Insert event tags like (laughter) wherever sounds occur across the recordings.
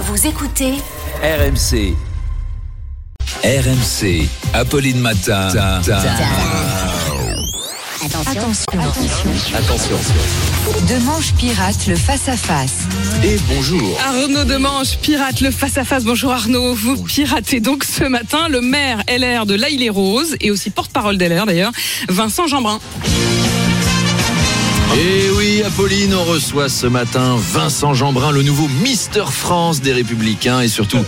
Vous écoutez RMC. RMC. Apolline Matin. Attention, Attention. Demanche pirate le face-à-face. Et bonjour. Arnaud Demanche, pirate le face-à-face. Bonjour Arnaud, vous piratez donc ce matin le maire LR de laïle les roses et aussi porte-parole d'LR d'ailleurs, Vincent Jeanbrun. Et oui, Apolline, on reçoit ce matin Vincent Jeanbrun, le nouveau Mister France des Républicains et surtout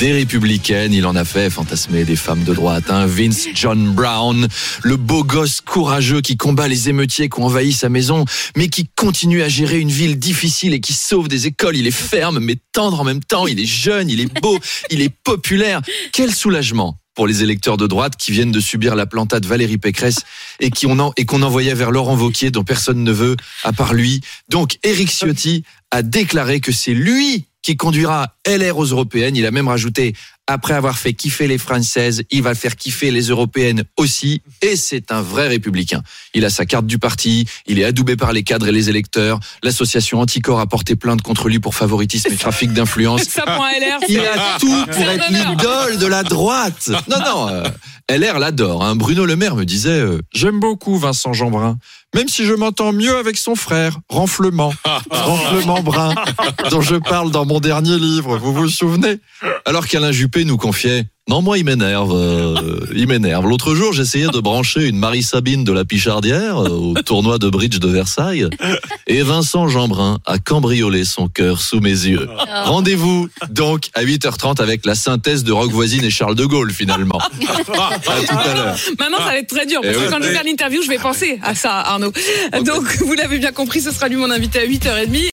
des Républicaines. Il en a fait fantasmer des femmes de droite. Hein. Vince John Brown, le beau gosse courageux qui combat les émeutiers qui ont envahi sa maison, mais qui continue à gérer une ville difficile et qui sauve des écoles. Il est ferme, mais tendre en même temps. Il est jeune, il est beau, il est populaire. Quel soulagement pour les électeurs de droite qui viennent de subir la plantade Valérie Pécresse et qu'on envoyait vers Laurent Vauquier dont personne ne veut à part lui. Donc Éric Ciotti a déclaré que c'est lui qui conduira LR aux européennes. Il a même rajouté après avoir fait kiffer les Françaises, il va faire kiffer les européennes aussi. Et c'est un vrai républicain. Il a sa carte du parti, il est adoubé par les cadres et les électeurs. L'association Anticor a porté plainte contre lui pour favoritisme et trafic d'influence. (laughs) Il a tout pour être l'idole de la droite. Non, non, euh, LR l'adore. Hein. Bruno Le Maire me disait euh, J'aime beaucoup Vincent Jeanbrun, même si je m'entends mieux avec son frère, Renflement. (laughs) Renflement Brun, dont je parle dans mon dernier livre, vous vous souvenez? Alors qu'Alain Juppé nous confiait non, moi, il m'énerve. euh, il m'énerve. L'autre jour, j'essayais de brancher une Marie-Sabine de la Pichardière euh, au tournoi de bridge de Versailles. Et Vincent Jeanbrun a cambriolé son cœur sous mes yeux. Rendez-vous donc à 8h30 avec la synthèse de Rock Voisine et Charles de Gaulle, finalement. À tout à l'heure. Maintenant, ça va être très dur parce Eh que quand je vais faire l'interview, je vais penser à ça, Arnaud. Donc, vous l'avez bien compris, ce sera lui mon invité à 8h30.